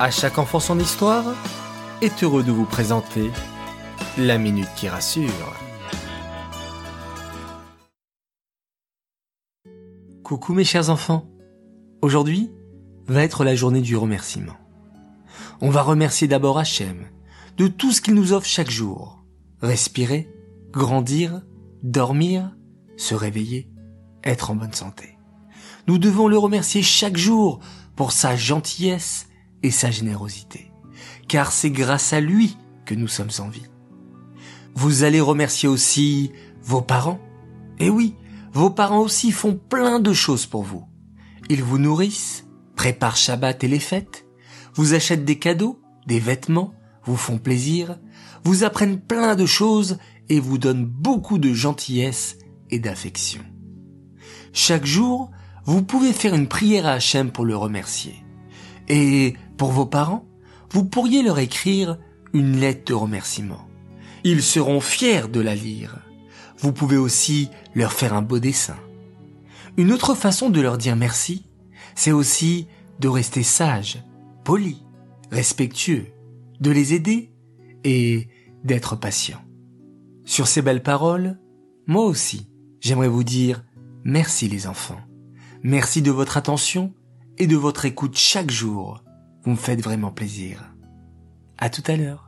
À chaque enfant son histoire est heureux de vous présenter la minute qui rassure. Coucou mes chers enfants. Aujourd'hui va être la journée du remerciement. On va remercier d'abord Hachem de tout ce qu'il nous offre chaque jour. Respirer, grandir, dormir, se réveiller, être en bonne santé. Nous devons le remercier chaque jour pour sa gentillesse et sa générosité, car c'est grâce à lui que nous sommes en vie. Vous allez remercier aussi vos parents. Et oui, vos parents aussi font plein de choses pour vous. Ils vous nourrissent, préparent Shabbat et les fêtes, vous achètent des cadeaux, des vêtements, vous font plaisir, vous apprennent plein de choses et vous donnent beaucoup de gentillesse et d'affection. Chaque jour, vous pouvez faire une prière à Hachem pour le remercier. Et pour vos parents, vous pourriez leur écrire une lettre de remerciement. Ils seront fiers de la lire. Vous pouvez aussi leur faire un beau dessin. Une autre façon de leur dire merci, c'est aussi de rester sage, poli, respectueux, de les aider et d'être patient. Sur ces belles paroles, moi aussi, j'aimerais vous dire merci les enfants. Merci de votre attention et de votre écoute chaque jour vous me faites vraiment plaisir. À tout à l'heure.